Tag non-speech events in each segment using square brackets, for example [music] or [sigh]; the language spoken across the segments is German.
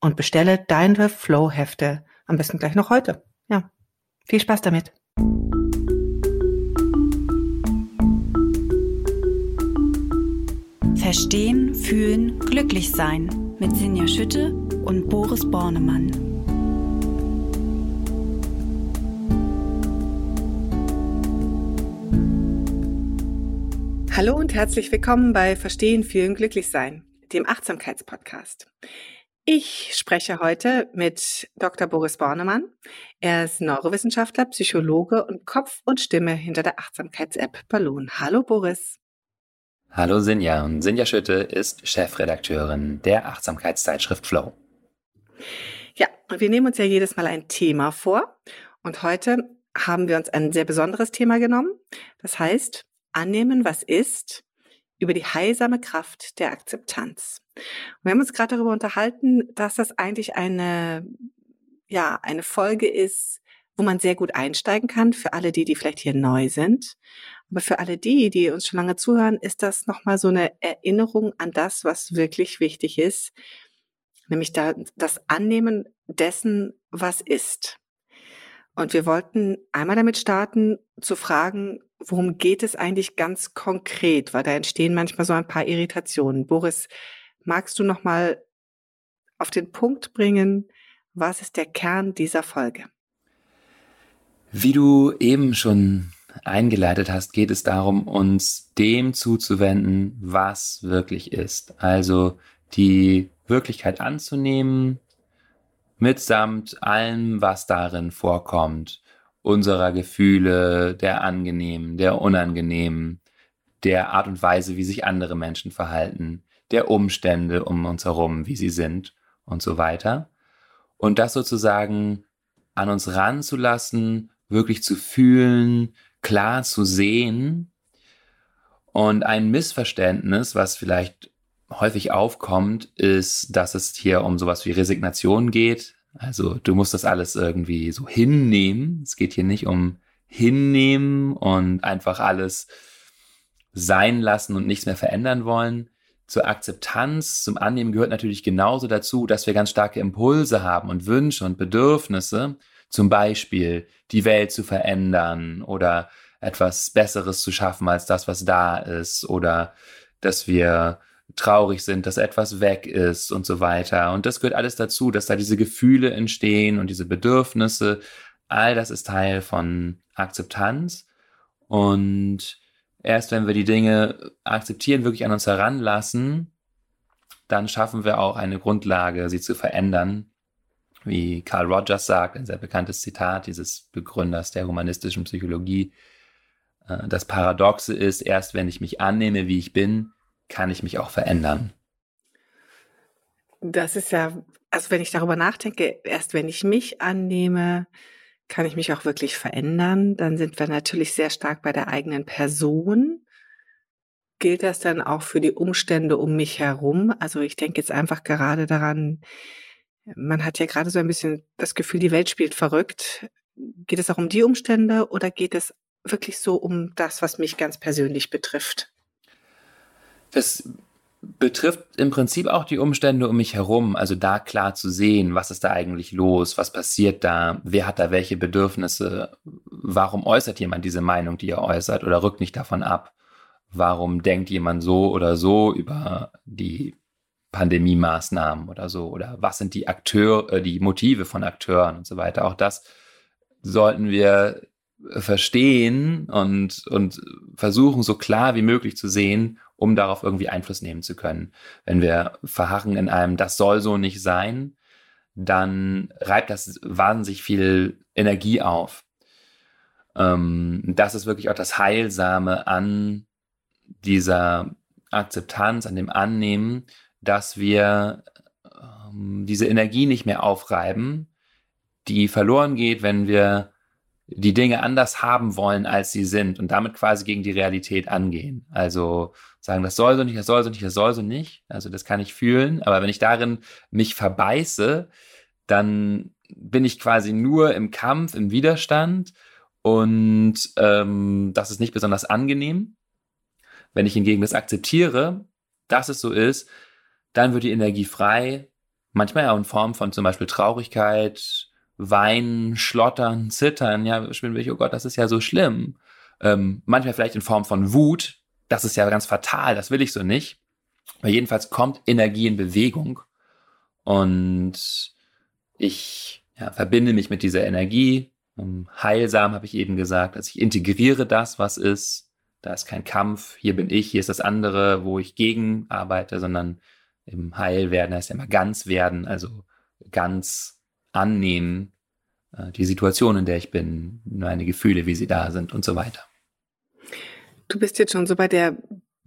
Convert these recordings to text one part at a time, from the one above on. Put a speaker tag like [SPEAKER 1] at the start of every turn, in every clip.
[SPEAKER 1] und bestelle deine Flow-Hefte am besten gleich noch heute. Ja, viel Spaß damit.
[SPEAKER 2] Verstehen, fühlen, glücklich sein mit Sinja Schütte und Boris Bornemann.
[SPEAKER 1] Hallo und herzlich willkommen bei Verstehen, fühlen, glücklich sein, dem Achtsamkeitspodcast. Ich spreche heute mit Dr. Boris Bornemann. Er ist Neurowissenschaftler, Psychologe und Kopf und Stimme hinter der Achtsamkeits-App Balloon. Hallo Boris.
[SPEAKER 3] Hallo Sinja und Sinja Schütte ist Chefredakteurin der Achtsamkeitszeitschrift Flow.
[SPEAKER 1] Ja, und wir nehmen uns ja jedes Mal ein Thema vor und heute haben wir uns ein sehr besonderes Thema genommen. Das heißt, annehmen, was ist, über die heilsame Kraft der Akzeptanz. Wir haben uns gerade darüber unterhalten, dass das eigentlich eine, ja, eine Folge ist, wo man sehr gut einsteigen kann für alle die, die vielleicht hier neu sind. Aber für alle die, die uns schon lange zuhören, ist das nochmal so eine Erinnerung an das, was wirklich wichtig ist. Nämlich da, das Annehmen dessen, was ist. Und wir wollten einmal damit starten, zu fragen, worum geht es eigentlich ganz konkret? Weil da entstehen manchmal so ein paar Irritationen. Boris, magst du noch mal auf den Punkt bringen, was ist der Kern dieser Folge?
[SPEAKER 3] Wie du eben schon eingeleitet hast, geht es darum, uns dem zuzuwenden, was wirklich ist. Also die Wirklichkeit anzunehmen, mitsamt allem, was darin vorkommt, unserer Gefühle, der angenehmen, der unangenehmen, der Art und Weise, wie sich andere Menschen verhalten, der Umstände um uns herum, wie sie sind und so weiter. Und das sozusagen an uns ranzulassen, wirklich zu fühlen, klar zu sehen. Und ein Missverständnis, was vielleicht häufig aufkommt, ist, dass es hier um sowas wie Resignation geht. Also du musst das alles irgendwie so hinnehmen. Es geht hier nicht um hinnehmen und einfach alles sein lassen und nichts mehr verändern wollen. Zur Akzeptanz, zum Annehmen gehört natürlich genauso dazu, dass wir ganz starke Impulse haben und Wünsche und Bedürfnisse, zum Beispiel die Welt zu verändern oder etwas Besseres zu schaffen als das, was da ist oder dass wir traurig sind, dass etwas weg ist und so weiter. Und das gehört alles dazu, dass da diese Gefühle entstehen und diese Bedürfnisse. All das ist Teil von Akzeptanz. Und erst wenn wir die Dinge akzeptieren, wirklich an uns heranlassen, dann schaffen wir auch eine Grundlage, sie zu verändern. Wie Carl Rogers sagt, ein sehr bekanntes Zitat dieses Begründers der humanistischen Psychologie. Äh, das Paradoxe ist, erst wenn ich mich annehme, wie ich bin, kann ich mich auch verändern.
[SPEAKER 1] Das ist ja, also wenn ich darüber nachdenke, erst wenn ich mich annehme, kann ich mich auch wirklich verändern. Dann sind wir natürlich sehr stark bei der eigenen Person. Gilt das dann auch für die Umstände um mich herum? Also ich denke jetzt einfach gerade daran, man hat ja gerade so ein bisschen das Gefühl, die Welt spielt verrückt. Geht es auch um die Umstände oder geht es wirklich so um das, was mich ganz persönlich betrifft?
[SPEAKER 3] Das betrifft im Prinzip auch die Umstände um mich herum, also da klar zu sehen, was ist da eigentlich los, was passiert da, wer hat da welche Bedürfnisse, warum äußert jemand diese Meinung, die er äußert oder rückt nicht davon ab, warum denkt jemand so oder so über die Pandemie-Maßnahmen oder so oder was sind die Akteure, äh, die Motive von Akteuren und so weiter. Auch das sollten wir verstehen und, und versuchen, so klar wie möglich zu sehen, um darauf irgendwie Einfluss nehmen zu können. Wenn wir verharren in einem, das soll so nicht sein, dann reibt das wahnsinnig viel Energie auf. Ähm, das ist wirklich auch das Heilsame an dieser Akzeptanz, an dem Annehmen, dass wir ähm, diese Energie nicht mehr aufreiben, die verloren geht, wenn wir die Dinge anders haben wollen, als sie sind und damit quasi gegen die Realität angehen. Also sagen, das soll so nicht, das soll so nicht, das soll so nicht. Also das kann ich fühlen, aber wenn ich darin mich verbeiße, dann bin ich quasi nur im Kampf, im Widerstand und ähm, das ist nicht besonders angenehm. Wenn ich hingegen das akzeptiere, dass es so ist, dann wird die Energie frei, manchmal auch in Form von zum Beispiel Traurigkeit, Weinen, Schlottern, Zittern, ja, spielen wir, oh Gott, das ist ja so schlimm. Ähm, manchmal vielleicht in Form von Wut, das ist ja ganz fatal, das will ich so nicht. Aber jedenfalls kommt Energie in Bewegung und ich ja, verbinde mich mit dieser Energie. Heilsam habe ich eben gesagt, dass ich integriere das, was ist. Da ist kein Kampf, hier bin ich, hier ist das andere, wo ich gegen arbeite, sondern im Heil werden heißt ja immer ganz werden, also ganz annehmen, äh, die Situation, in der ich bin, meine Gefühle, wie sie da sind und so weiter.
[SPEAKER 1] Du bist jetzt schon so bei der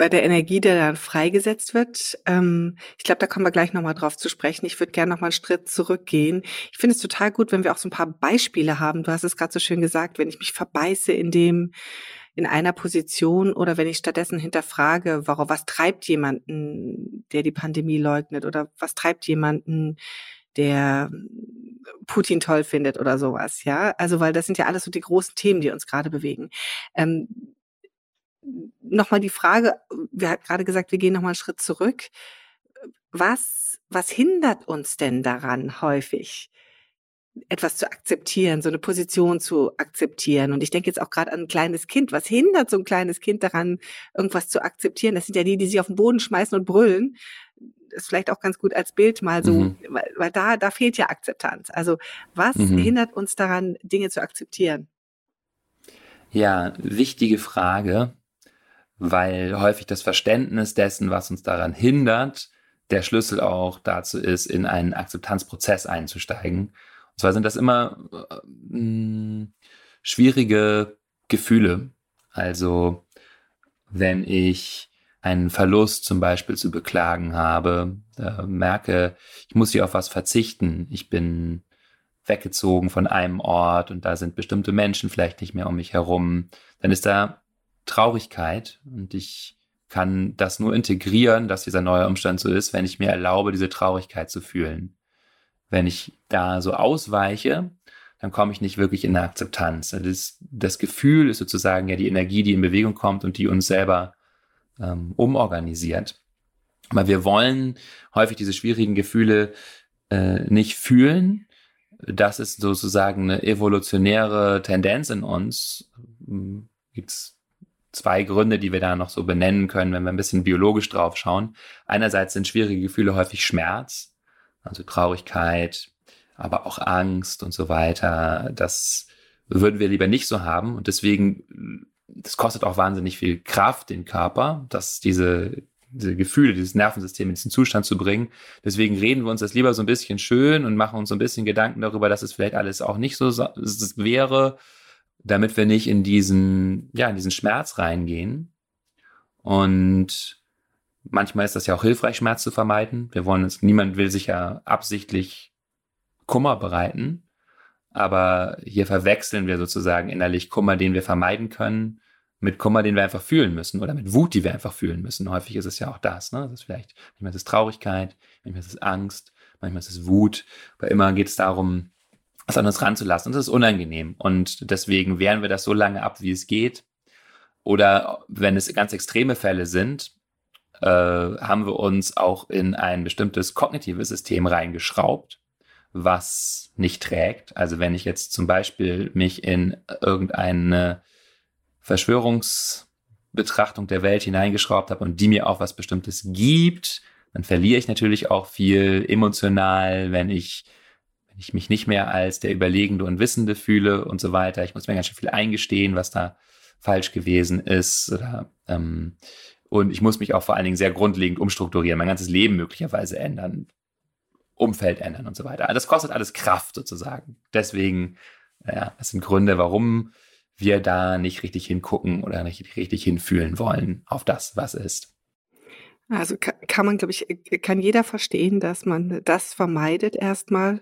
[SPEAKER 1] bei der Energie, die dann freigesetzt wird. Ähm, ich glaube, da kommen wir gleich nochmal drauf zu sprechen. Ich würde gerne nochmal einen Schritt zurückgehen. Ich finde es total gut, wenn wir auch so ein paar Beispiele haben. Du hast es gerade so schön gesagt, wenn ich mich verbeiße in dem, in einer Position oder wenn ich stattdessen hinterfrage, warum, was treibt jemanden, der die Pandemie leugnet oder was treibt jemanden, der Putin toll findet oder sowas, ja. Also, weil das sind ja alles so die großen Themen, die uns gerade bewegen. Ähm, nochmal die Frage, wir hatten gerade gesagt, wir gehen nochmal einen Schritt zurück. Was, was hindert uns denn daran häufig, etwas zu akzeptieren, so eine Position zu akzeptieren? Und ich denke jetzt auch gerade an ein kleines Kind. Was hindert so ein kleines Kind daran, irgendwas zu akzeptieren? Das sind ja die, die sich auf den Boden schmeißen und brüllen. Ist vielleicht auch ganz gut als Bild mal so, mhm. weil, weil da, da fehlt ja Akzeptanz. Also was mhm. hindert uns daran, Dinge zu akzeptieren?
[SPEAKER 3] Ja, wichtige Frage weil häufig das Verständnis dessen, was uns daran hindert, der Schlüssel auch dazu ist, in einen Akzeptanzprozess einzusteigen. Und zwar sind das immer äh, schwierige Gefühle. Also wenn ich einen Verlust zum Beispiel zu beklagen habe, äh, merke, ich muss hier auf was verzichten. Ich bin weggezogen von einem Ort und da sind bestimmte Menschen vielleicht nicht mehr um mich herum, dann ist da Traurigkeit und ich kann das nur integrieren, dass dieser neue Umstand so ist, wenn ich mir erlaube, diese Traurigkeit zu fühlen. Wenn ich da so ausweiche, dann komme ich nicht wirklich in eine Akzeptanz. Das, das Gefühl ist sozusagen ja die Energie, die in Bewegung kommt und die uns selber ähm, umorganisiert. Aber wir wollen häufig diese schwierigen Gefühle äh, nicht fühlen. Das ist sozusagen eine evolutionäre Tendenz in uns. Hm, gibt's zwei Gründe, die wir da noch so benennen können, wenn wir ein bisschen biologisch drauf schauen. Einerseits sind schwierige Gefühle häufig Schmerz, also Traurigkeit, aber auch Angst und so weiter. Das würden wir lieber nicht so haben und deswegen, das kostet auch wahnsinnig viel Kraft, den Körper, dass diese, diese Gefühle, dieses Nervensystem in diesen Zustand zu bringen. Deswegen reden wir uns das lieber so ein bisschen schön und machen uns so ein bisschen Gedanken darüber, dass es vielleicht alles auch nicht so wäre damit wir nicht in diesen, ja, in diesen Schmerz reingehen. Und manchmal ist das ja auch hilfreich, Schmerz zu vermeiden. Wir wollen uns, niemand will sich ja absichtlich Kummer bereiten. Aber hier verwechseln wir sozusagen innerlich Kummer, den wir vermeiden können, mit Kummer, den wir einfach fühlen müssen oder mit Wut, die wir einfach fühlen müssen. Häufig ist es ja auch das. Ne? Das ist vielleicht, manchmal ist es Traurigkeit, manchmal ist es Angst, manchmal ist es Wut. Aber immer geht es darum, was an uns ranzulassen. Und das ist unangenehm. Und deswegen wehren wir das so lange ab, wie es geht. Oder wenn es ganz extreme Fälle sind, äh, haben wir uns auch in ein bestimmtes kognitives System reingeschraubt, was nicht trägt. Also wenn ich jetzt zum Beispiel mich in irgendeine Verschwörungsbetrachtung der Welt hineingeschraubt habe und die mir auch was Bestimmtes gibt, dann verliere ich natürlich auch viel emotional, wenn ich wenn ich mich nicht mehr als der Überlegende und Wissende fühle und so weiter. Ich muss mir ganz schön viel eingestehen, was da falsch gewesen ist. Oder, ähm, und ich muss mich auch vor allen Dingen sehr grundlegend umstrukturieren, mein ganzes Leben möglicherweise ändern, Umfeld ändern und so weiter. Das kostet alles Kraft sozusagen. Deswegen, ja, das sind Gründe, warum wir da nicht richtig hingucken oder nicht richtig hinfühlen wollen auf das, was ist.
[SPEAKER 1] Also kann, man, glaube ich, kann jeder verstehen, dass man das vermeidet erstmal,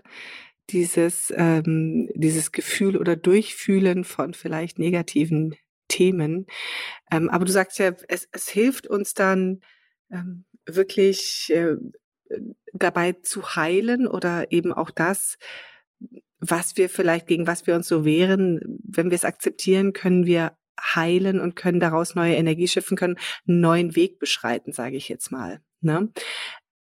[SPEAKER 1] dieses, ähm, dieses Gefühl oder Durchfühlen von vielleicht negativen Themen. Ähm, aber du sagst ja, es, es hilft uns dann ähm, wirklich äh, dabei zu heilen oder eben auch das, was wir vielleicht, gegen was wir uns so wehren, wenn wir es akzeptieren, können wir heilen und können daraus neue Energie schiffen, können einen neuen Weg beschreiten, sage ich jetzt mal. Ne?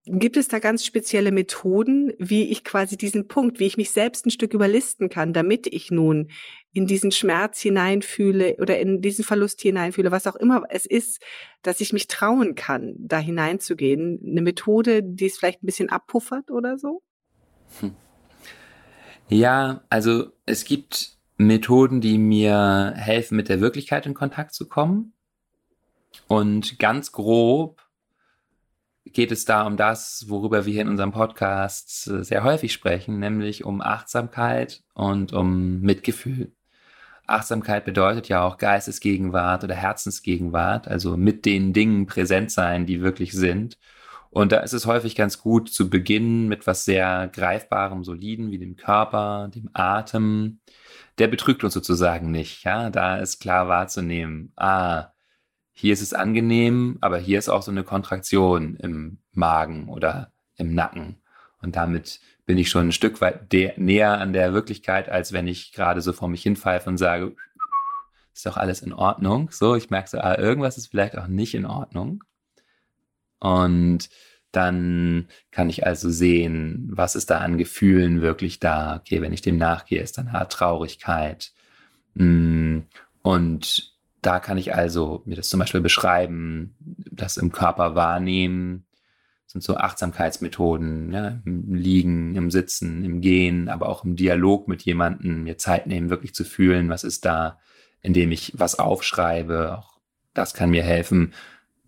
[SPEAKER 1] Gibt es da ganz spezielle Methoden, wie ich quasi diesen Punkt, wie ich mich selbst ein Stück überlisten kann, damit ich nun in diesen Schmerz hineinfühle oder in diesen Verlust hineinfühle, was auch immer es ist, dass ich mich trauen kann, da hineinzugehen? Eine Methode, die es vielleicht ein bisschen abpuffert oder so? Hm.
[SPEAKER 3] Ja, also es gibt Methoden, die mir helfen, mit der Wirklichkeit in Kontakt zu kommen. Und ganz grob geht es da um das, worüber wir hier in unserem Podcast äh, sehr häufig sprechen, nämlich um Achtsamkeit und um Mitgefühl. Achtsamkeit bedeutet ja auch Geistesgegenwart oder Herzensgegenwart, also mit den Dingen präsent sein, die wirklich sind. Und da ist es häufig ganz gut zu beginnen mit was sehr greifbarem, soliden wie dem Körper, dem Atem. Der betrügt uns sozusagen nicht. Ja, da ist klar wahrzunehmen. Ah, hier ist es angenehm, aber hier ist auch so eine Kontraktion im Magen oder im Nacken. Und damit bin ich schon ein Stück weit näher an der Wirklichkeit, als wenn ich gerade so vor mich hinpfeife und sage, ist doch alles in Ordnung. So, ich merke so, ah, irgendwas ist vielleicht auch nicht in Ordnung. Und dann kann ich also sehen, was ist da an Gefühlen wirklich da. Okay, wenn ich dem nachgehe, ist dann eine Traurigkeit. Mm, und da kann ich also mir das zum Beispiel beschreiben, das im Körper wahrnehmen. Sind so Achtsamkeitsmethoden, ja, im Liegen, im Sitzen, im Gehen, aber auch im Dialog mit jemandem, mir Zeit nehmen, wirklich zu fühlen, was ist da, indem ich was aufschreibe. Auch das kann mir helfen,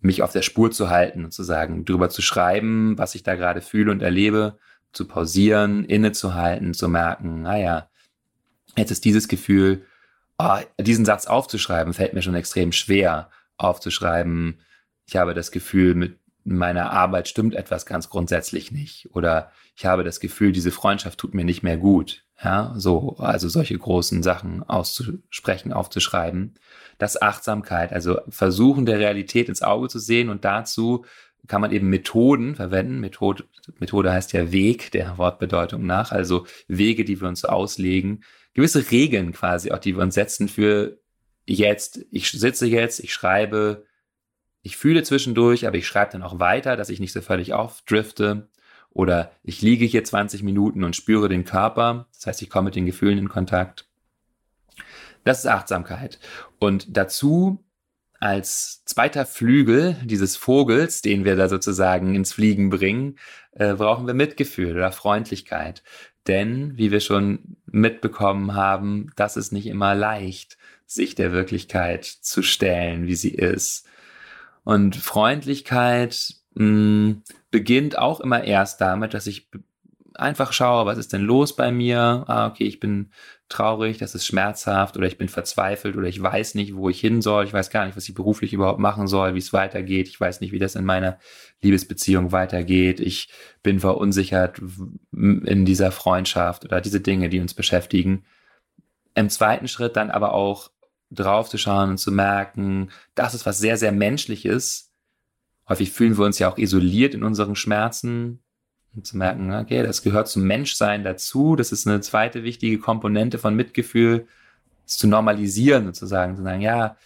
[SPEAKER 3] mich auf der Spur zu halten und zu sagen, drüber zu schreiben, was ich da gerade fühle und erlebe, zu pausieren, innezuhalten, zu merken, naja, jetzt ist dieses Gefühl, oh, diesen Satz aufzuschreiben, fällt mir schon extrem schwer aufzuschreiben. Ich habe das Gefühl, mit meiner Arbeit stimmt etwas ganz grundsätzlich nicht. Oder ich habe das Gefühl, diese Freundschaft tut mir nicht mehr gut. Ja, so, also solche großen Sachen auszusprechen, aufzuschreiben. Das Achtsamkeit, also versuchen der Realität ins Auge zu sehen und dazu kann man eben Methoden verwenden. Methode, Methode heißt ja Weg der Wortbedeutung nach, also Wege, die wir uns auslegen, gewisse Regeln quasi auch, die wir uns setzen für jetzt. Ich sitze jetzt, ich schreibe, ich fühle zwischendurch, aber ich schreibe dann auch weiter, dass ich nicht so völlig aufdrifte. Oder ich liege hier 20 Minuten und spüre den Körper. Das heißt, ich komme mit den Gefühlen in Kontakt. Das ist Achtsamkeit. Und dazu als zweiter Flügel dieses Vogels, den wir da sozusagen ins Fliegen bringen, äh, brauchen wir Mitgefühl oder Freundlichkeit. Denn, wie wir schon mitbekommen haben, das ist nicht immer leicht, sich der Wirklichkeit zu stellen, wie sie ist. Und Freundlichkeit mh, hm, beginnt auch immer erst damit, dass ich einfach schaue, was ist denn los bei mir? Ah, okay, ich bin traurig, das ist schmerzhaft oder ich bin verzweifelt oder ich weiß nicht, wo ich hin soll. Ich weiß gar nicht, was ich beruflich überhaupt machen soll, wie es weitergeht. Ich weiß nicht, wie das in meiner Liebesbeziehung weitergeht. Ich bin verunsichert in dieser Freundschaft oder diese Dinge, die uns beschäftigen. Im zweiten Schritt dann aber auch drauf zu schauen und zu merken, das ist was sehr, sehr Menschliches. Häufig fühlen wir uns ja auch isoliert in unseren Schmerzen, und zu merken, okay, das gehört zum Menschsein dazu. Das ist eine zweite wichtige Komponente von Mitgefühl, es zu normalisieren sozusagen, zu sagen, ja,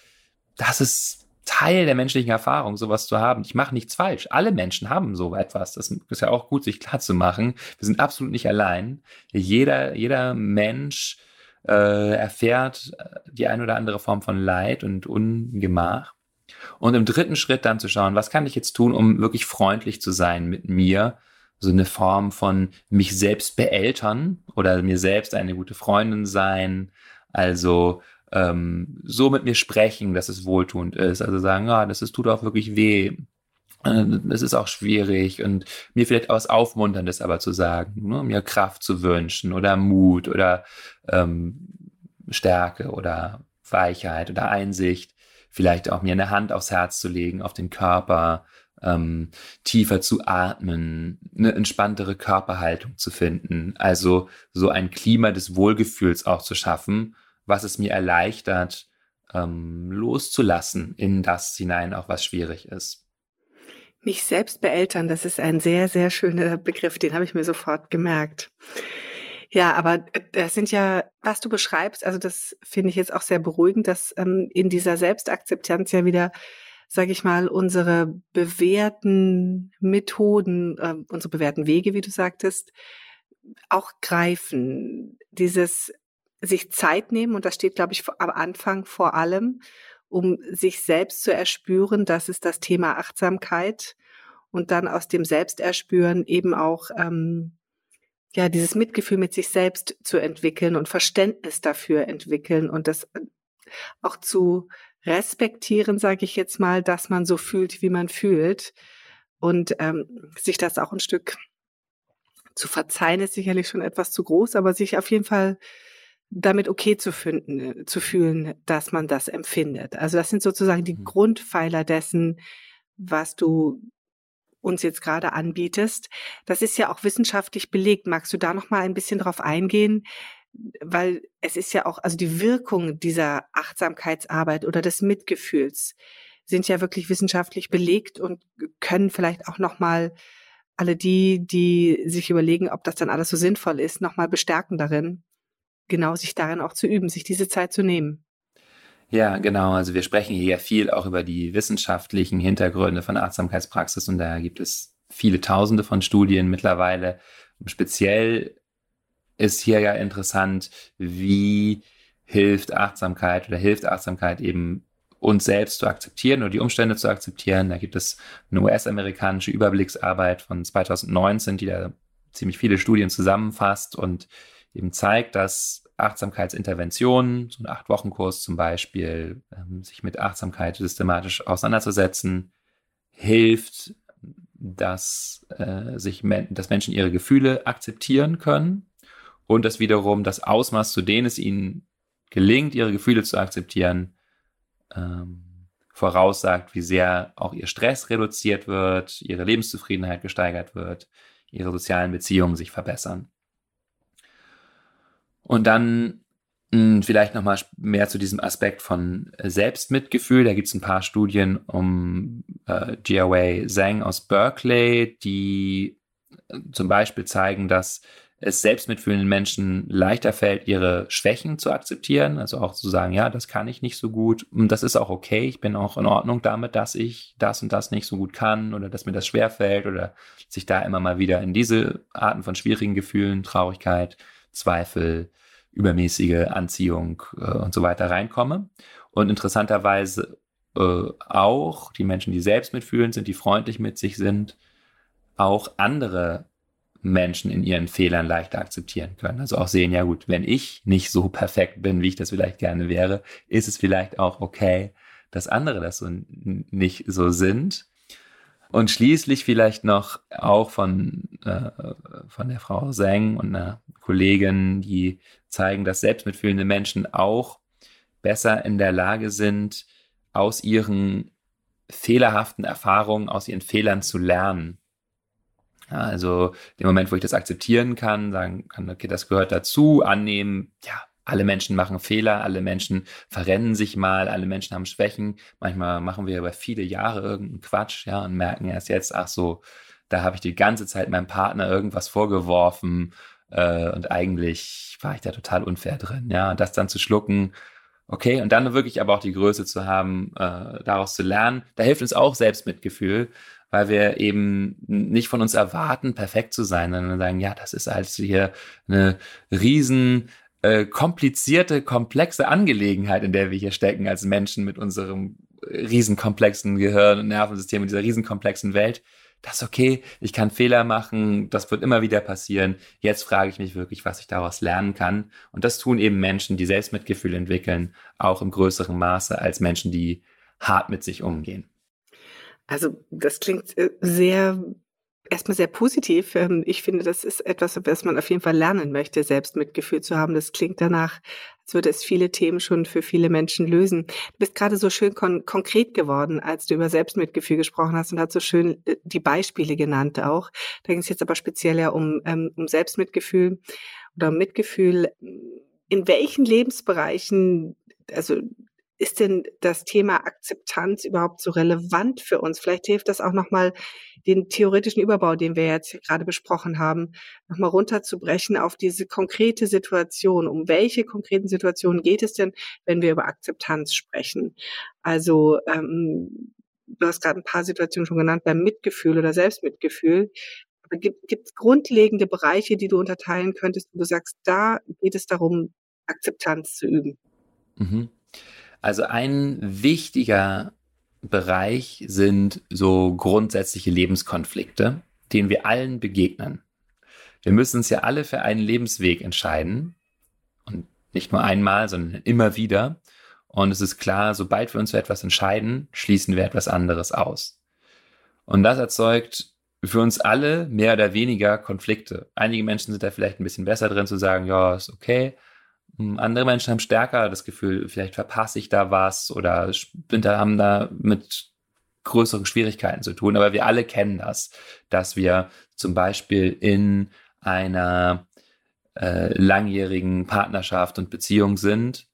[SPEAKER 3] das ist Teil der menschlichen Erfahrung, sowas zu haben. Ich mache nichts falsch. Alle Menschen haben so etwas. Das ist ja auch gut, sich klar zu machen. Wir sind absolut nicht allein. Jeder, jeder Mensch äh, erfährt die eine oder andere Form von Leid und Ungemach. Und im dritten Schritt dann zu schauen, was kann ich jetzt tun, um wirklich freundlich zu sein mit mir, so eine Form von mich selbst beeltern oder mir selbst eine gute Freundin sein. Also ähm, so mit mir sprechen, dass es wohltuend ist. Also sagen, ja, das ist, tut auch wirklich weh. Es ist auch schwierig und mir vielleicht auch was Aufmunterndes aber zu sagen, ne? mir Kraft zu wünschen oder Mut oder ähm, Stärke oder Weichheit oder Einsicht, vielleicht auch mir eine Hand aufs Herz zu legen, auf den Körper, ähm, tiefer zu atmen, eine entspanntere Körperhaltung zu finden, also so ein Klima des Wohlgefühls auch zu schaffen, was es mir erleichtert, ähm, loszulassen in das hinein, auch was schwierig ist.
[SPEAKER 1] Mich selbst beeltern, das ist ein sehr, sehr schöner Begriff, den habe ich mir sofort gemerkt. Ja, aber äh, das sind ja, was du beschreibst, also das finde ich jetzt auch sehr beruhigend, dass ähm, in dieser Selbstakzeptanz ja wieder, sage ich mal, unsere bewährten Methoden, äh, unsere bewährten Wege, wie du sagtest, auch greifen. Dieses sich Zeit nehmen, und das steht, glaube ich, am Anfang vor allem, um sich selbst zu erspüren, das ist das Thema Achtsamkeit. Und dann aus dem Selbsterspüren eben auch ähm, ja dieses Mitgefühl mit sich selbst zu entwickeln und Verständnis dafür entwickeln und das äh, auch zu respektieren, sage ich jetzt mal, dass man so fühlt, wie man fühlt. Und ähm, sich das auch ein Stück zu verzeihen ist sicherlich schon etwas zu groß, aber sich auf jeden Fall damit okay zu finden, äh, zu fühlen, dass man das empfindet. Also das sind sozusagen die mhm. Grundpfeiler dessen, was du uns jetzt gerade anbietest. Das ist ja auch wissenschaftlich belegt. Magst du da noch mal ein bisschen drauf eingehen? Weil es ist ja auch, also die Wirkung dieser Achtsamkeitsarbeit oder des Mitgefühls sind ja wirklich wissenschaftlich belegt und können vielleicht auch noch mal alle die, die sich überlegen, ob das dann alles so sinnvoll ist, noch mal bestärken darin genau sich darin auch zu üben, sich diese Zeit zu nehmen.
[SPEAKER 3] Ja, genau. Also wir sprechen hier ja viel auch über die wissenschaftlichen Hintergründe von Achtsamkeitspraxis und da gibt es viele Tausende von Studien mittlerweile. Speziell ist hier ja interessant, wie hilft Achtsamkeit oder hilft Achtsamkeit eben uns selbst zu akzeptieren oder die Umstände zu akzeptieren. Da gibt es eine US-amerikanische Überblicksarbeit von 2019, die da ziemlich viele Studien zusammenfasst und eben zeigt, dass Achtsamkeitsinterventionen, so ein Acht-Wochen-Kurs zum Beispiel, ähm, sich mit Achtsamkeit systematisch auseinanderzusetzen, hilft, dass, äh, sich dass Menschen ihre Gefühle akzeptieren können und dass wiederum das Ausmaß, zu dem es ihnen gelingt, ihre Gefühle zu akzeptieren, ähm, voraussagt, wie sehr auch ihr Stress reduziert wird, ihre Lebenszufriedenheit gesteigert wird, ihre sozialen Beziehungen sich verbessern. Und dann mh, hm, vielleicht nochmal mehr zu diesem Aspekt von Selbstmitgefühl. Da gibt es ein paar Studien um äh, Jiawei Zhang aus Berkeley, die äh, zum Beispiel zeigen, dass es selbstmitfühlenden Menschen leichter fällt, ihre Schwächen zu akzeptieren, also auch zu sagen, ja, das kann ich nicht so gut. Und das ist auch okay, ich bin auch in Ordnung damit, dass ich das und das nicht so gut kann oder dass mir das schwer fällt oder sich da immer mal wieder in diese Arten von schwierigen Gefühlen, Traurigkeit, Zweifel, übermäßige Anziehung äh, und so weiter reinkomme. Und interessanterweise äh, auch die Menschen, die selbst mitfühlen sind, die freundlich mit sich sind, auch andere Menschen in ihren Fehlern leichter akzeptieren können. Also auch sehen, ja gut, wenn ich nicht so perfekt bin, wie ich das vielleicht gerne wäre, ist es vielleicht auch okay, dass andere das so nicht so sind. Und schließlich vielleicht noch auch von, äh, von der Frau Seng und einer Kollegin, die zeigen, dass selbstmitfühlende Menschen auch besser in der Lage sind, aus ihren fehlerhaften Erfahrungen, aus ihren Fehlern zu lernen. Ja, also dem Moment, wo ich das akzeptieren kann, sagen kann, okay, das gehört dazu, annehmen, ja, alle Menschen machen Fehler, alle Menschen verrennen sich mal, alle Menschen haben Schwächen. Manchmal machen wir über viele Jahre irgendeinen Quatsch, ja, und merken erst jetzt, ach so, da habe ich die ganze Zeit meinem Partner irgendwas vorgeworfen äh, und eigentlich war ich da total unfair drin, ja, und das dann zu schlucken, okay, und dann wirklich aber auch die Größe zu haben, äh, daraus zu lernen, da hilft uns auch Selbstmitgefühl, weil wir eben nicht von uns erwarten, perfekt zu sein, sondern sagen, ja, das ist halt hier eine riesen äh, komplizierte, komplexe Angelegenheit, in der wir hier stecken als Menschen mit unserem riesenkomplexen Gehirn und Nervensystem in dieser riesenkomplexen Welt. das ist okay, ich kann Fehler machen, das wird immer wieder passieren. Jetzt frage ich mich wirklich, was ich daraus lernen kann. Und das tun eben Menschen, die Selbstmitgefühl entwickeln, auch im größeren Maße als Menschen, die hart mit sich umgehen.
[SPEAKER 1] Also das klingt äh, sehr erstmal sehr positiv. Ähm, ich finde, das ist etwas, was man auf jeden Fall lernen möchte, Selbstmitgefühl zu haben. Das klingt danach, als würde es viele Themen schon für viele Menschen lösen. Du bist gerade so schön kon konkret geworden, als du über Selbstmitgefühl gesprochen hast und hast so schön äh, die Beispiele genannt auch. Da ging es jetzt aber speziell ja um, ähm, um Selbstmitgefühl oder um Mitgefühl. In welchen Lebensbereichen also ist denn das Thema Akzeptanz überhaupt so relevant für uns? Vielleicht hilft das auch nochmal, den theoretischen Überbau, den wir jetzt gerade besprochen haben, nochmal runterzubrechen auf diese konkrete Situation. Um welche konkreten Situationen geht es denn, wenn wir über Akzeptanz sprechen? Also, ähm, du hast gerade ein paar Situationen schon genannt, beim Mitgefühl oder Selbstmitgefühl. Aber gibt es grundlegende Bereiche, die du unterteilen könntest, wo du sagst, da geht es darum, Akzeptanz zu üben?
[SPEAKER 3] Mhm. Also ein wichtiger Bereich sind so grundsätzliche Lebenskonflikte, denen wir allen begegnen. Wir müssen uns ja alle für einen Lebensweg entscheiden und nicht nur einmal, sondern immer wieder. Und es ist klar, sobald wir uns für etwas entscheiden, schließen wir etwas anderes aus. Und das erzeugt für uns alle mehr oder weniger Konflikte. Einige Menschen sind da vielleicht ein bisschen besser drin zu sagen, ja, ist okay. Hm, andere Menschen haben stärker das Gefühl, vielleicht verpasse ich da was oder haben da mit größeren Schwierigkeiten zu tun. Aber wir alle kennen das, dass wir zum Beispiel in einer äh, langjährigen Partnerschaft und Beziehung sind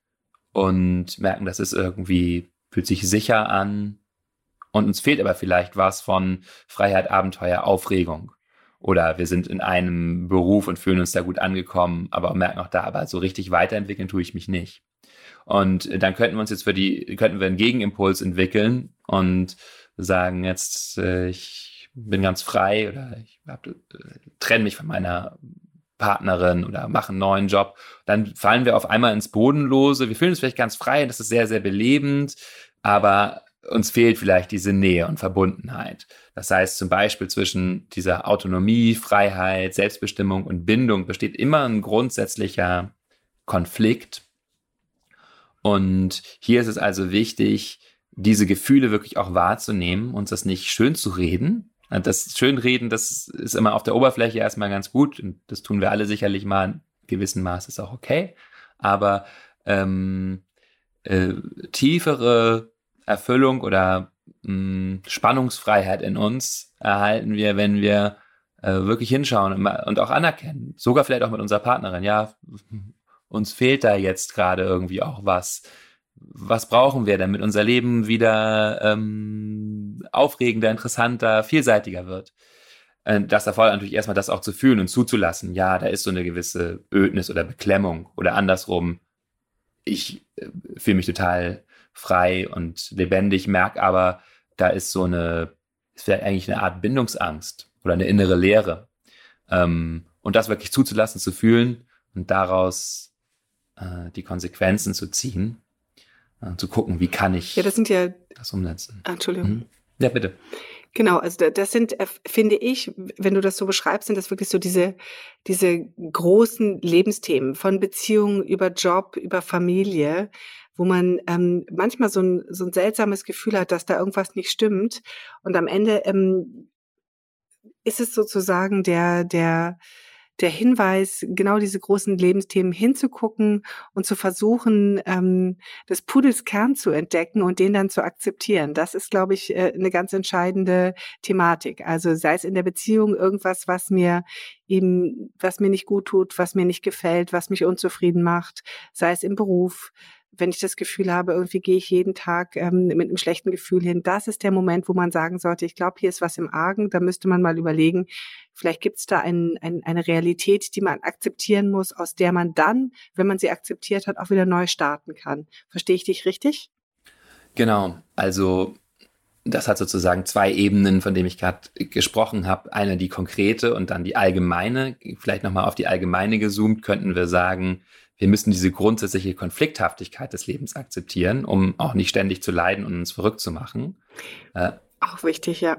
[SPEAKER 3] und merken, dass es irgendwie fühlt sich sicher an und uns fehlt aber vielleicht was von Freiheit, Abenteuer, Aufregung. Oder wir sind in einem Beruf und fühlen uns da gut angekommen, aber merken auch da, aber so richtig weiterentwickeln tue ich mich nicht. Und dann könnten wir uns jetzt für die, könnten wir einen Gegenimpuls entwickeln und sagen jetzt, äh, ich bin ganz frei oder ich hab, äh, trenne mich von meiner Partnerin oder mache einen neuen Job. Dann fallen wir auf einmal ins Bodenlose. Wir fühlen uns vielleicht ganz frei, das ist sehr, sehr belebend, aber uns fehlt vielleicht diese Nähe und Verbundenheit. Das heißt zum Beispiel zwischen dieser Autonomie, Freiheit, Selbstbestimmung und Bindung besteht immer ein grundsätzlicher Konflikt. Und hier ist es also wichtig, diese Gefühle wirklich auch wahrzunehmen, uns das nicht schön zu reden. Das Schönreden, das ist immer auf der Oberfläche erstmal ganz gut und das tun wir alle sicherlich mal in gewissem Maß ist auch okay. Aber ähm, äh, tiefere Erfüllung oder mh, hm, Spannungsfreiheit in uns erhalten wir, wenn wir äh, wirklich hinschauen und auch anerkennen. Sogar vielleicht auch mit unserer Partnerin. Ja, uns fehlt da jetzt gerade irgendwie auch was. Was brauchen wir, damit unser Leben wieder ähm, aufregender, interessanter, vielseitiger wird? Äh, das erfordert natürlich erstmal das auch zu fühlen und zuzulassen. Ja, da ist so eine gewisse Ödnis oder Beklemmung oder andersrum. Ich äh, fühle mich total frei und lebendig, merke aber, da ist so eine, ist vielleicht eigentlich eine Art Bindungsangst oder eine innere Leere. Ähm, und das wirklich zuzulassen, zu fühlen und daraus äh, die Konsequenzen zu ziehen, äh, zu gucken, wie kann ich
[SPEAKER 1] ja, das, sind ja,
[SPEAKER 3] das umsetzen.
[SPEAKER 1] Ah, Entschuldigung. Mhm.
[SPEAKER 3] Ja, bitte.
[SPEAKER 1] Genau, also das sind, äh, finde ich, wenn du das so beschreibst, sind das wirklich so diese, diese großen Lebensthemen von Beziehungen über Job, über Familie, wo man ähm, manchmal so ein, so ein seltsames Gefühl hat, dass da irgendwas nicht stimmt. Und am Ende ähm, ist es sozusagen der, der, der Hinweis, genau diese großen Lebensthemen hinzugucken und zu versuchen, ähm, des Pudels Kern zu entdecken und den dann zu akzeptieren. Das ist, glaube ich, äh, eine ganz entscheidende Thematik. Also sei es in der Beziehung irgendwas, was mir eben, was mir nicht gut tut, was mir nicht gefällt, was mich unzufrieden macht, sei es im Beruf, wenn ich das Gefühl habe, irgendwie gehe ich jeden Tag ähm, mit einem schlechten Gefühl hin, das ist der Moment, wo man sagen sollte, ich glaube, hier ist was im Argen, da müsste man mal überlegen, vielleicht gibt es da ein, ein, eine Realität, die man akzeptieren muss, aus der man dann, wenn man sie akzeptiert hat, auch wieder neu starten kann. Verstehe ich dich richtig?
[SPEAKER 3] Genau, also das hat sozusagen zwei Ebenen, von denen ich gerade gesprochen habe. Eine die konkrete und dann die allgemeine. Vielleicht nochmal auf die allgemeine gezoomt, könnten wir sagen, wir müssen diese grundsätzliche Konflikthaftigkeit des Lebens akzeptieren, um auch nicht ständig zu leiden und uns verrückt zu machen.
[SPEAKER 1] Äh, auch wichtig, ja.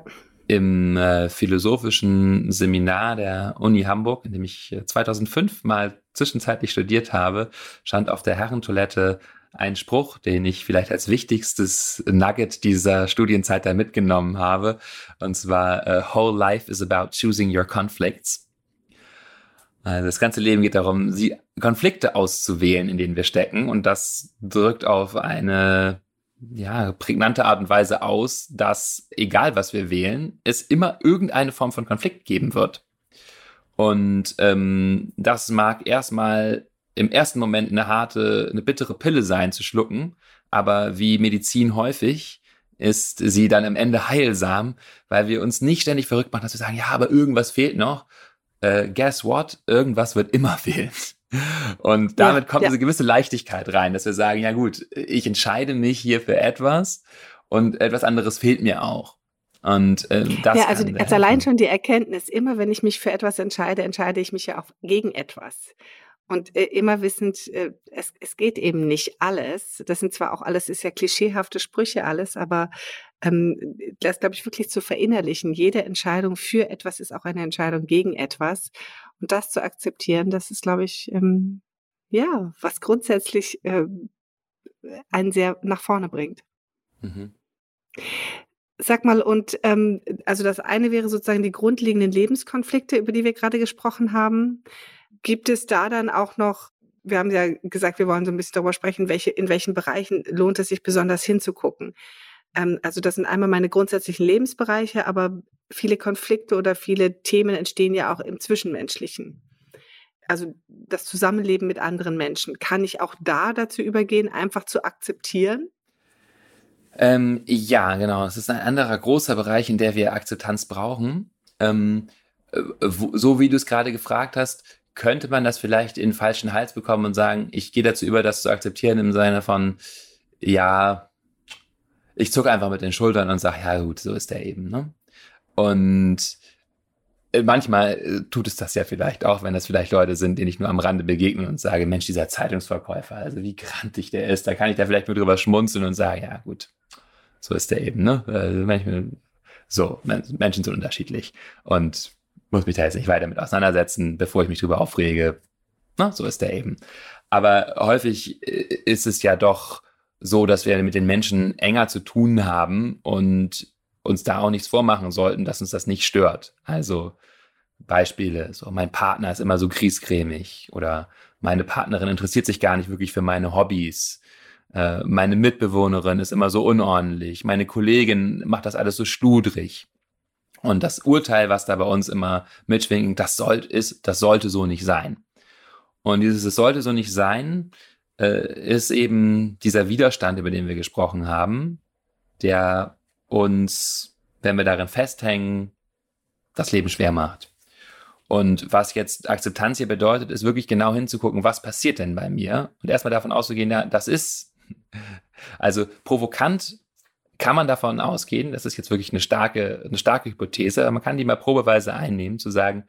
[SPEAKER 3] im äh, philosophischen Seminar der Uni Hamburg, in dem ich 2005 äh, mal zwischenzeitlich studiert habe, stand auf der Herrentoilette ein Spruch, den ich vielleicht als wichtigstes Nugget dieser Studienzeit da mitgenommen habe. Und zwar, uh, whole life is about choosing your conflicts. Also das ganze Leben geht darum, sie Konflikte auszuwählen, in denen wir stecken. Und das drückt auf eine ja, prägnante Art und Weise aus, dass egal was wir wählen, es immer irgendeine Form von Konflikt geben wird. Und ähm, das mag erstmal im ersten Moment eine harte, eine bittere Pille sein zu schlucken, aber wie Medizin häufig ist sie dann am Ende heilsam, weil wir uns nicht ständig verrückt machen, dass wir sagen, ja, aber irgendwas fehlt noch. Äh, guess what? Irgendwas wird immer [laughs] fehlen. Und damit ja, kommt ja. diese gewisse Leichtigkeit rein, dass wir sagen, ja gut, ich entscheide mich hier für etwas und etwas anderes fehlt mir auch. Und ähm, das
[SPEAKER 1] ja, also als allein schon die Erkenntnis, immer wenn ich mich für etwas entscheide, entscheide ich mich ja auch gegen etwas. Und äh, immer wissend, äh, es, es geht eben nicht alles. Das sind zwar auch alles, ist ja klischeehafte Sprüche alles, aber ähm, das glaube ich wirklich zu verinnerlichen. Jede Entscheidung für etwas ist auch eine Entscheidung gegen etwas. Und das zu akzeptieren, das ist, glaube ich, ähm, ja, was grundsätzlich äh, einen sehr nach vorne bringt. Mhm. Sag mal, und ähm, also das eine wäre sozusagen die grundlegenden Lebenskonflikte, über die wir gerade gesprochen haben. Gibt es da dann auch noch, wir haben ja gesagt, wir wollen so ein bisschen darüber sprechen, welche, in welchen Bereichen lohnt es sich besonders hinzugucken. Ähm, also das sind einmal meine grundsätzlichen Lebensbereiche, aber viele Konflikte oder viele Themen entstehen ja auch im Zwischenmenschlichen. Also das Zusammenleben mit anderen Menschen. Kann ich auch da dazu übergehen, einfach zu akzeptieren?
[SPEAKER 3] Ähm, ja, genau. Es ist ein anderer großer Bereich, in der wir Akzeptanz brauchen. Ähm, äh, so wie du es gerade gefragt hast, könnte man das vielleicht in falschen Hals bekommen und sagen, ich gehe dazu über, das zu akzeptieren im Sinne von, ja, ich zucke einfach mit den Schultern und sage, ja gut, so ist der eben. Ne? Und äh, manchmal äh, tut es das ja vielleicht auch, wenn das vielleicht Leute sind, denen ich nur am Rande begegne und sage, Mensch, dieser Zeitungsverkäufer, also wie grantig der ist, da kann ich da vielleicht nur drüber schmunzeln und sagen, ja gut, so ist der eben. Ne? Also so, Menschen sind unterschiedlich und muss mich da jetzt nicht weiter mit auseinandersetzen, bevor ich mich drüber aufrege. Na, so ist der eben. Aber häufig äh, ist es ja doch so, dass wir mit den Menschen enger zu tun haben und uns da auch nichts vormachen sollten, dass uns das nicht stört. Also Beispiele, so mein Partner ist immer so griesgrämig oder meine Partnerin interessiert sich gar nicht wirklich für meine Hobbys. Äh, meine Mitbewohnerin ist immer so unordentlich. Meine Kollegin macht das alles so schludrig. Und das Urteil, was da bei uns immer mitschwingt, das soll, ist, das sollte so nicht sein. Und dieses, es sollte so nicht sein, ist eben dieser Widerstand, über den wir gesprochen haben, der uns, wenn wir darin festhängen, das Leben schwer macht. Und was jetzt Akzeptanz hier bedeutet, ist wirklich genau hinzugucken, was passiert denn bei mir? Und erstmal davon auszugehen, ja, das ist, [laughs] also provokant kann man davon ausgehen, das ist jetzt wirklich eine starke, eine starke Hypothese, aber man kann die mal probeweise einnehmen, zu sagen,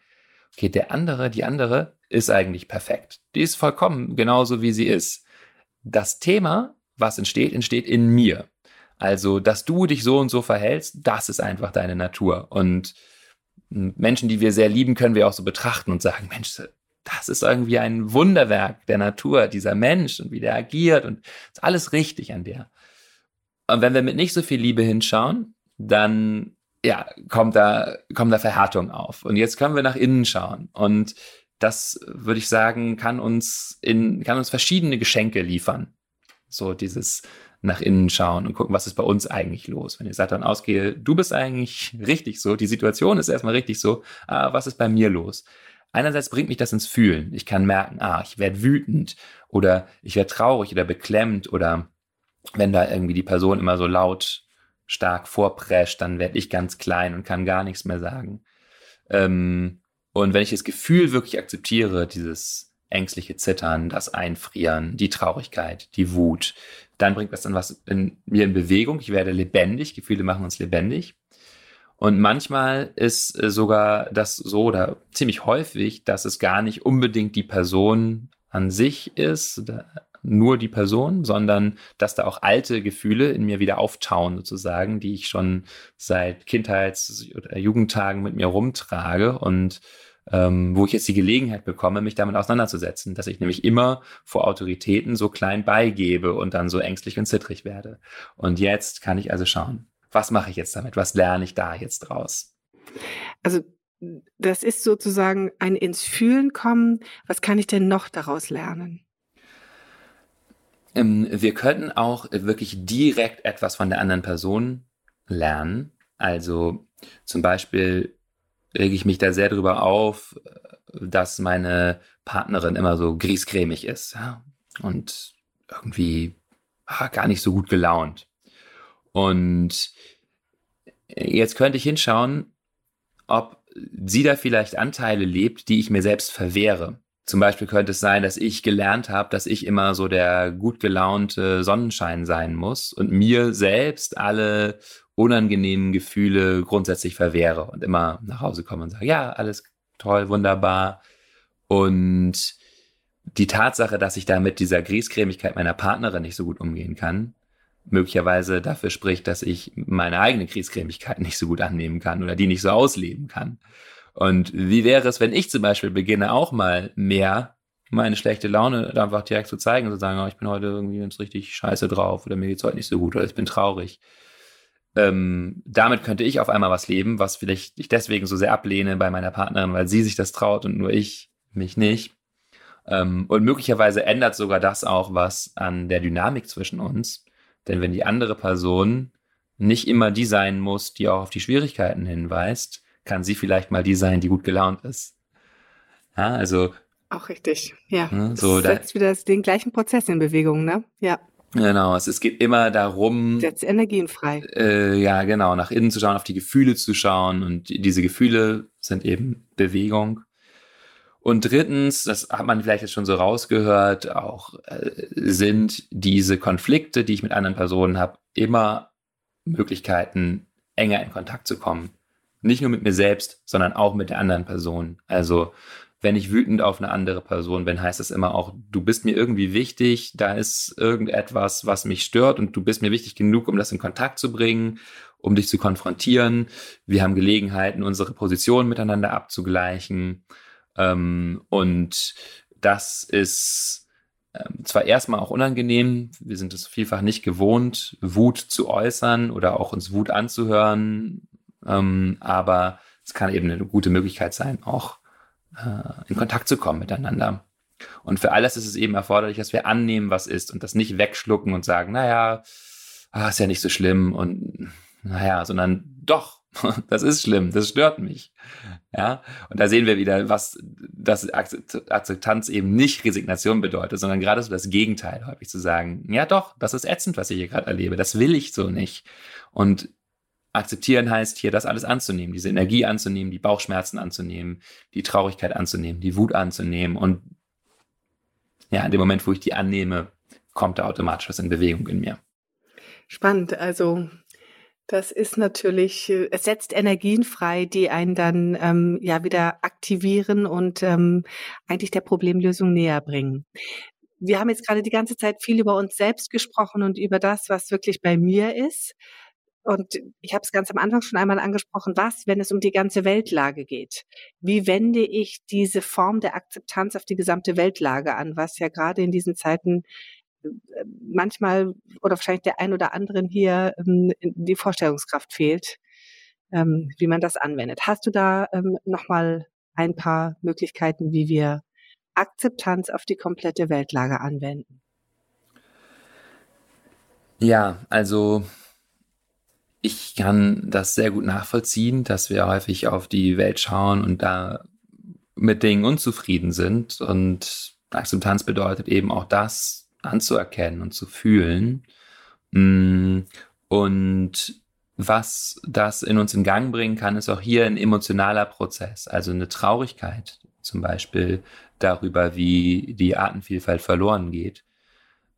[SPEAKER 3] okay, der andere, die andere ist eigentlich perfekt. Die ist vollkommen genauso, wie sie ist. Das Thema, was entsteht, entsteht in mir. Also, dass du dich so und so verhältst, das ist einfach deine Natur. Und Menschen, die wir sehr lieben, können wir auch so betrachten und sagen, Mensch, das ist irgendwie ein Wunderwerk der Natur, dieser Mensch und wie der agiert und ist alles richtig an der. Und wenn wir mit nicht so viel Liebe hinschauen, dann ja, kommt da, kommt da Verhärtung auf. Und jetzt können wir nach innen schauen. Und das würde ich sagen, kann uns in, kann uns verschiedene Geschenke liefern. So dieses nach innen schauen und gucken, was ist bei uns eigentlich los. Wenn ich dann ausgehe, du bist eigentlich richtig so, die Situation ist erstmal richtig so, aber was ist bei mir los? Einerseits bringt mich das ins Fühlen. Ich kann merken, ah, ich werde wütend oder ich werde traurig oder beklemmt oder wenn da irgendwie die Person immer so laut stark vorprescht, dann werde ich ganz klein und kann gar nichts mehr sagen. Ähm, und wenn ich das Gefühl wirklich akzeptiere, dieses ängstliche Zittern, das Einfrieren, die Traurigkeit, die Wut, dann bringt das dann was in mir in Bewegung. Ich werde lebendig. Gefühle machen uns lebendig. Und manchmal ist äh, sogar das so oder ziemlich häufig, dass es gar nicht unbedingt die Person an sich ist, nur die Person, sondern dass da auch alte Gefühle in mir wieder auftauen, sozusagen, die ich schon seit Kindheits- oder Jugendtagen mit mir rumtrage und ähm, wo ich jetzt die Gelegenheit bekomme, mich damit auseinanderzusetzen, dass ich nämlich immer vor Autoritäten so klein beigebe und dann so ängstlich und zittrig werde. Und jetzt kann ich also schauen, was mache ich jetzt damit? Was lerne ich da jetzt draus?
[SPEAKER 1] Also das ist sozusagen ein ins Fühlen kommen. Was kann ich denn noch daraus lernen?
[SPEAKER 3] Ähm, wir könnten auch wirklich direkt etwas von der anderen Person lernen. Also zum Beispiel rege ich mich da sehr drüber auf, dass meine Partnerin immer so griesgrämig ist ja? und irgendwie ah, gar nicht so gut gelaunt. Und jetzt könnte ich hinschauen, ob sie da vielleicht Anteile lebt, die ich mir selbst verwehre. Zum Beispiel könnte es sein, dass ich gelernt habe, dass ich immer so der gut gelaunte Sonnenschein sein muss und mir selbst alle unangenehmen Gefühle grundsätzlich verwehre und immer nach Hause komme und sage, ja, alles toll, wunderbar. Und die Tatsache, dass ich da mit dieser Griesgrämigkeit meiner Partnerin nicht so gut umgehen kann, möglicherweise dafür spricht, dass ich meine eigene Griesgrämigkeit nicht so gut annehmen kann oder die nicht so ausleben kann. Und wie wäre es, wenn ich zum Beispiel beginne, auch mal mehr meine schlechte Laune einfach direkt zu zeigen und zu sagen, oh, ich bin heute irgendwie ganz richtig scheiße drauf oder mir geht's heute nicht so gut oder ich bin traurig. Ähm, damit könnte ich auf einmal was leben, was vielleicht ich deswegen so sehr ablehne bei meiner Partnerin, weil sie sich das traut und nur ich mich nicht. Ähm, und möglicherweise ändert sogar das auch was an der Dynamik zwischen uns. Denn wenn die andere Person nicht immer die sein muss, die auch auf die Schwierigkeiten hinweist, kann sie vielleicht mal die sein, die gut gelaunt ist. Ja, also.
[SPEAKER 1] Auch richtig, ja.
[SPEAKER 3] Ne, so
[SPEAKER 1] das setzt wieder den gleichen Prozess in Bewegung, ne? Ja.
[SPEAKER 3] Genau, es, es geht immer darum.
[SPEAKER 1] Setzt Energien frei.
[SPEAKER 3] Äh, ja, genau, nach innen zu schauen, auf die Gefühle zu schauen. Und diese Gefühle sind eben Bewegung. Und drittens, das hat man vielleicht jetzt schon so rausgehört, auch äh, sind diese Konflikte, die ich mit anderen Personen habe, immer Möglichkeiten, enger in Kontakt zu kommen. Nicht nur mit mir selbst, sondern auch mit der anderen Person. Also wenn ich wütend auf eine andere Person bin, heißt das immer auch, du bist mir irgendwie wichtig, da ist irgendetwas, was mich stört und du bist mir wichtig genug, um das in Kontakt zu bringen, um dich zu konfrontieren. Wir haben Gelegenheiten, unsere Positionen miteinander abzugleichen. Ähm, und das ist ähm, zwar erstmal auch unangenehm, wir sind es vielfach nicht gewohnt, Wut zu äußern oder auch uns Wut anzuhören, ähm, aber es kann eben eine gute Möglichkeit sein, auch äh, in Kontakt zu kommen miteinander. Und für alles ist es eben erforderlich, dass wir annehmen, was ist und das nicht wegschlucken und sagen, naja, ah, ist ja nicht so schlimm und naja, sondern doch, [laughs] das ist schlimm, das stört mich. Ja, und da sehen wir wieder, was das Akzeptanz eben nicht Resignation bedeutet, sondern gerade so das Gegenteil, häufig zu sagen, ja doch, das ist ätzend, was ich hier gerade erlebe, das will ich so nicht. Und Akzeptieren heißt hier, das alles anzunehmen, diese Energie anzunehmen, die Bauchschmerzen anzunehmen, die Traurigkeit anzunehmen, die Wut anzunehmen. Und ja, in dem Moment, wo ich die annehme, kommt da automatisch was in Bewegung in mir.
[SPEAKER 1] Spannend. Also das ist natürlich, es setzt Energien frei, die einen dann ähm, ja wieder aktivieren und ähm, eigentlich der Problemlösung näher bringen. Wir haben jetzt gerade die ganze Zeit viel über uns selbst gesprochen und über das, was wirklich bei mir ist. Und ich habe es ganz am Anfang schon einmal angesprochen, was, wenn es um die ganze Weltlage geht? Wie wende ich diese Form der Akzeptanz auf die gesamte Weltlage an, was ja gerade in diesen Zeiten äh, manchmal oder wahrscheinlich der ein oder anderen hier ähm, die Vorstellungskraft fehlt, ähm, wie man das anwendet. Hast du da ähm, nochmal ein paar Möglichkeiten, wie wir Akzeptanz auf die komplette Weltlage anwenden?
[SPEAKER 3] Ja, also ich kann das sehr gut nachvollziehen, dass wir häufig auf die Welt schauen und da mit Dingen unzufrieden sind. Und Akzeptanz bedeutet eben auch das anzuerkennen und zu fühlen. Mm, und was das in uns in Gang bringen kann, ist auch hier ein emotionaler Prozess, also eine Traurigkeit zum Beispiel darüber, wie die Artenvielfalt verloren geht.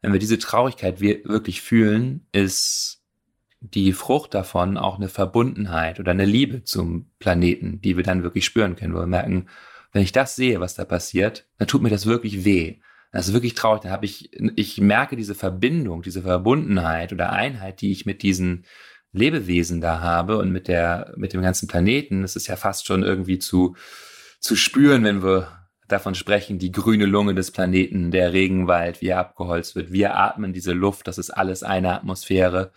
[SPEAKER 3] Wenn wir diese Traurigkeit wirklich fühlen, ist die Frucht davon auch eine Verbundenheit oder eine Liebe zum Planeten, die wir dann wirklich spüren können, wo wir merken, wenn ich das sehe, was da passiert, dann tut mir das wirklich weh. Das ist wirklich traurig. Da habe ich, ich merke diese Verbindung, diese Verbundenheit oder Einheit, die ich mit diesen Lebewesen da habe und mit der, mit dem ganzen Planeten. Das ist ja fast schon irgendwie zu, zu spüren, wenn wir davon sprechen, die grüne Lunge des Planeten, der Regenwald, wie er abgeholzt wird. Wir atmen diese Luft, das ist alles eine Atmosphäre.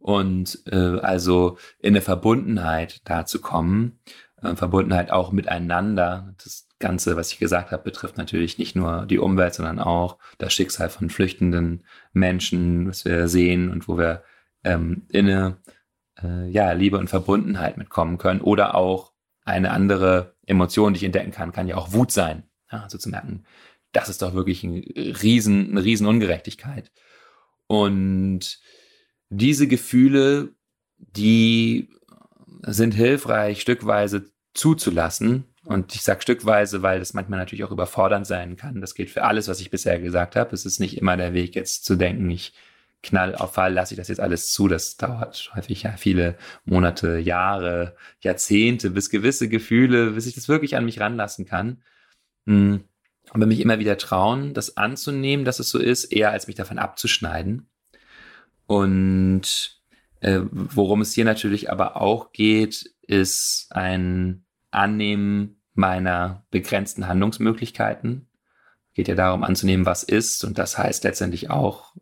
[SPEAKER 3] Und äh, also in eine Verbundenheit da zu kommen, äh, Verbundenheit auch miteinander. Das Ganze, was ich gesagt habe, betrifft natürlich nicht nur die Umwelt, sondern auch das Schicksal von flüchtenden Menschen, was wir sehen und wo wir ähm, in äh, ja, Liebe und Verbundenheit mitkommen können. Oder auch eine andere Emotion, die ich entdecken kann, kann ja auch Wut sein. Ja, also zu merken, das ist doch wirklich ein riesen, eine riesen Ungerechtigkeit. Und diese Gefühle, die sind hilfreich, stückweise zuzulassen, und ich sage stückweise, weil das manchmal natürlich auch überfordernd sein kann. Das gilt für alles, was ich bisher gesagt habe. Es ist nicht immer der Weg, jetzt zu denken, ich knall auf Fall, lasse ich das jetzt alles zu. Das dauert häufig ja viele Monate, Jahre, Jahrzehnte, bis gewisse Gefühle, bis ich das wirklich an mich ranlassen kann. Hm. Aber mich immer wieder trauen, das anzunehmen, dass es so ist, eher als mich davon abzuschneiden. Und äh, worum es hier natürlich aber auch geht, ist ein Annehmen meiner begrenzten Handlungsmöglichkeiten. Geht ja darum anzunehmen, was ist. Und das heißt letztendlich auch,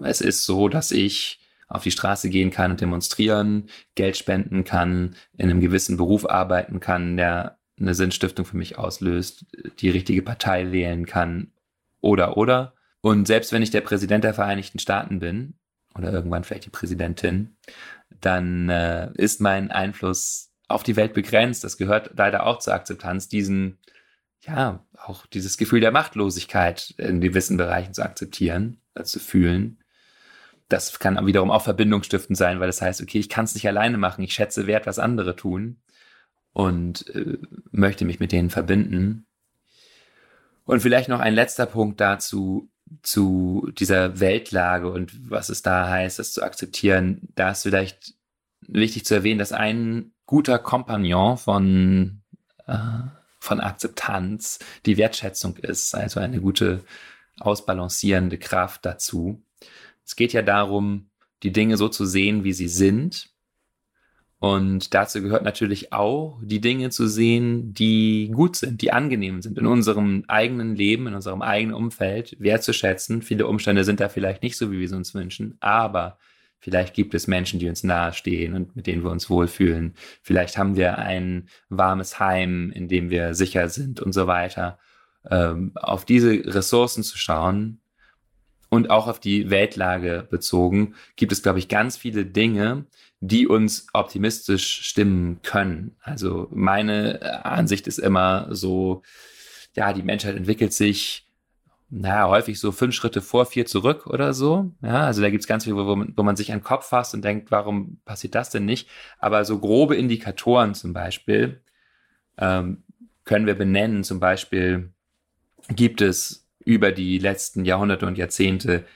[SPEAKER 3] es ist so, dass ich auf die Straße gehen kann und demonstrieren, Geld spenden kann, in einem gewissen Beruf arbeiten kann, der eine Sinnstiftung für mich auslöst, die richtige Partei wählen kann oder oder. Und selbst wenn ich der Präsident der Vereinigten Staaten bin oder irgendwann vielleicht die Präsidentin, dann äh, ist mein Einfluss auf die Welt begrenzt. Das gehört leider auch zur Akzeptanz, diesen, ja, auch dieses Gefühl der Machtlosigkeit in gewissen Bereichen zu akzeptieren, äh, zu fühlen. Das kann wiederum auch verbindungsstiftend sein, weil das heißt, okay, ich kann es nicht alleine machen, ich schätze wert, was andere tun und äh, möchte mich mit denen verbinden. Und vielleicht noch ein letzter Punkt dazu, zu dieser Weltlage und was es da heißt, das zu akzeptieren. Da ist vielleicht wichtig zu erwähnen, dass ein guter Kompagnon von, äh, von Akzeptanz die Wertschätzung ist, also eine gute ausbalancierende Kraft dazu. Es geht ja darum, die Dinge so zu sehen, wie sie sind. Und dazu gehört natürlich auch, die Dinge zu sehen, die gut sind, die angenehm sind in unserem eigenen Leben, in unserem eigenen Umfeld, wertzuschätzen. Viele Umstände sind da vielleicht nicht so, wie wir es uns wünschen, aber Vielleicht gibt es Menschen, die uns nahestehen und mit denen wir uns wohlfühlen. Vielleicht haben wir ein warmes Heim, in dem wir sicher sind und so weiter. Ähm, auf diese Ressourcen zu schauen und auch auf die Weltlage bezogen, gibt es, glaube ich, ganz viele Dinge, die uns optimistisch stimmen können. Also meine Ansicht ist immer so, ja, die Menschheit entwickelt sich naja, häufig so fünf Schritte vor, vier zurück oder so. Ja, also da gibt's ganz viel, wo, wo man sich an den Kopf fasst und denkt, warum passiert das denn nicht? Aber so grobe Indikatoren zum Beispiel ähm, können wir benennen. Zum Beispiel gibt es über die letzten Jahrhunderte und Jahrzehnte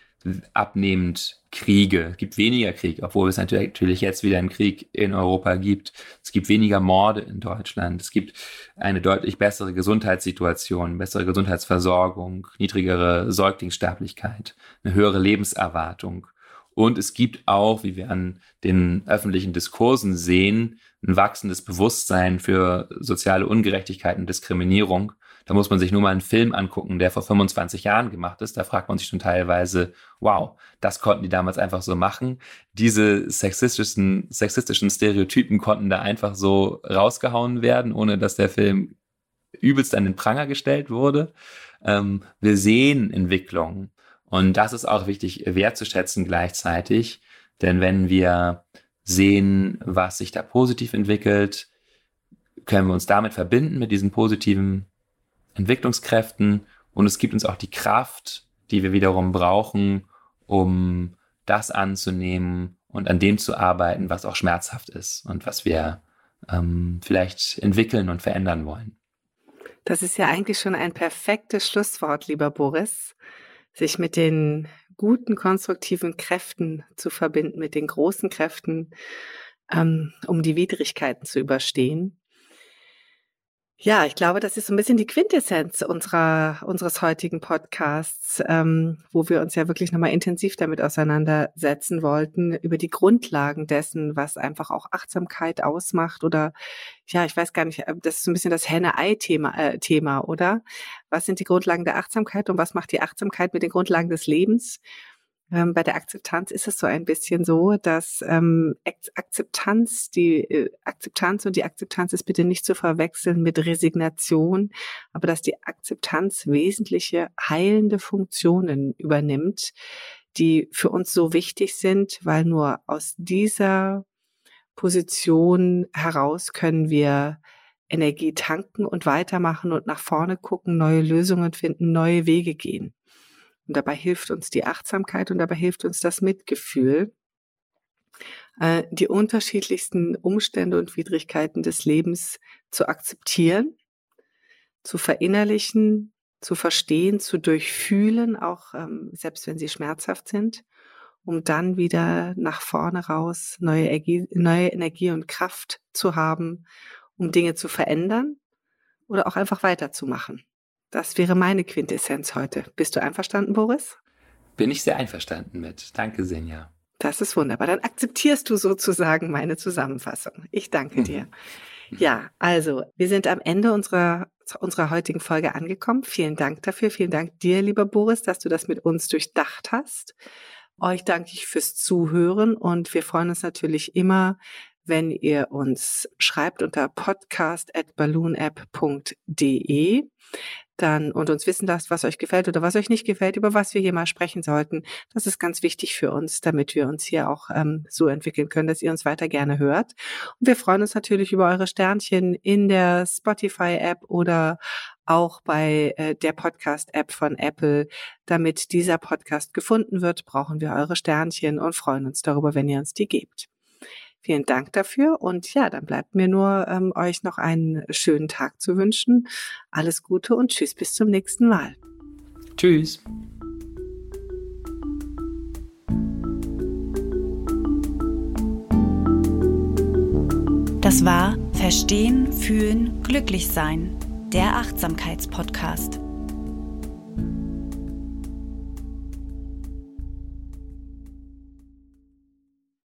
[SPEAKER 3] abnehmend Kriege. Es gibt weniger Krieg, obwohl es natürlich jetzt wieder einen Krieg in Europa gibt. Es gibt weniger Morde in Deutschland. Es gibt eine deutlich bessere Gesundheitssituation, bessere Gesundheitsversorgung, niedrigere Säuglingssterblichkeit, eine höhere Lebenserwartung. Und es gibt auch, wie wir an den öffentlichen Diskursen sehen, ein wachsendes Bewusstsein für soziale Ungerechtigkeit und Diskriminierung da muss man sich nur mal einen Film angucken, der vor 25 Jahren gemacht ist. Da fragt man sich schon teilweise, wow, das konnten die damals einfach so machen. Diese sexistischen, sexistischen Stereotypen konnten da einfach so rausgehauen werden, ohne dass der Film übelst an den Pranger gestellt wurde. Ähm, wir sehen Entwicklungen. Und das ist auch wichtig wertzuschätzen gleichzeitig. Denn wenn wir sehen, was sich da positiv entwickelt, können wir uns damit verbinden mit diesen positiven Entwicklungskräften und es gibt uns auch die Kraft, die wir wiederum brauchen, um das anzunehmen und an dem zu arbeiten, was auch schmerzhaft ist und was wir ähm, vielleicht entwickeln und verändern wollen.
[SPEAKER 1] Das ist ja eigentlich schon ein perfektes Schlusswort, lieber Boris, sich mit den guten, konstruktiven Kräften zu verbinden, mit den großen Kräften, ähm, um die Widrigkeiten zu überstehen. Ja, ich glaube, das ist so ein bisschen die Quintessenz unserer, unseres heutigen Podcasts, ähm, wo wir uns ja wirklich nochmal intensiv damit auseinandersetzen wollten, über die Grundlagen dessen, was einfach auch Achtsamkeit ausmacht oder ja, ich weiß gar nicht, äh, das ist so ein bisschen das Henne-Ei-Thema, äh, Thema, oder? Was sind die Grundlagen der Achtsamkeit und was macht die Achtsamkeit mit den Grundlagen des Lebens? Ähm, bei der Akzeptanz ist es so ein bisschen so, dass ähm, Akzeptanz, die äh, Akzeptanz und die Akzeptanz ist bitte nicht zu verwechseln mit Resignation, aber dass die Akzeptanz wesentliche heilende Funktionen übernimmt, die für uns so wichtig sind, weil nur aus dieser Position heraus können wir Energie tanken und weitermachen und nach vorne gucken, neue Lösungen finden, neue Wege gehen. Und dabei hilft uns die Achtsamkeit und dabei hilft uns das Mitgefühl, äh, die unterschiedlichsten Umstände und Widrigkeiten des Lebens zu akzeptieren, zu verinnerlichen, zu verstehen, zu durchfühlen, auch ähm, selbst wenn sie schmerzhaft sind, um dann wieder nach vorne raus neue Energie, neue Energie und Kraft zu haben, um Dinge zu verändern oder auch einfach weiterzumachen. Das wäre meine Quintessenz heute. Bist du einverstanden, Boris?
[SPEAKER 3] Bin ich sehr einverstanden mit. Danke, Senja.
[SPEAKER 1] Das ist wunderbar. Dann akzeptierst du sozusagen meine Zusammenfassung. Ich danke dir. [laughs] Ja, also wir sind am Ende unserer, unserer heutigen Folge angekommen. Vielen Dank dafür. Vielen Dank dir, lieber Boris, dass du das mit uns durchdacht hast. Euch danke ich fürs Zuhören und wir freuen uns natürlich immer, wenn ihr uns schreibt unter podcast at balloonapp.de dann und uns wissen lasst, was euch gefällt oder was euch nicht gefällt, über was wir hier mal sprechen sollten. Das ist ganz wichtig für uns, damit wir uns hier auch ähm, so entwickeln können, dass ihr uns weiter gerne hört. Und wir freuen uns natürlich über eure Sternchen in der Spotify-App oder auch bei äh, der Podcast-App von Apple. Damit dieser Podcast gefunden wird, brauchen wir eure Sternchen und freuen uns darüber, wenn ihr uns die gebt. Vielen Dank dafür. Und ja, dann bleibt mir nur, ähm, euch noch einen schönen Tag zu wünschen. Alles Gute und tschüss bis zum nächsten Mal.
[SPEAKER 3] Tschüss.
[SPEAKER 2] Das war Verstehen, Fühlen, Glücklich Sein, der Achtsamkeitspodcast.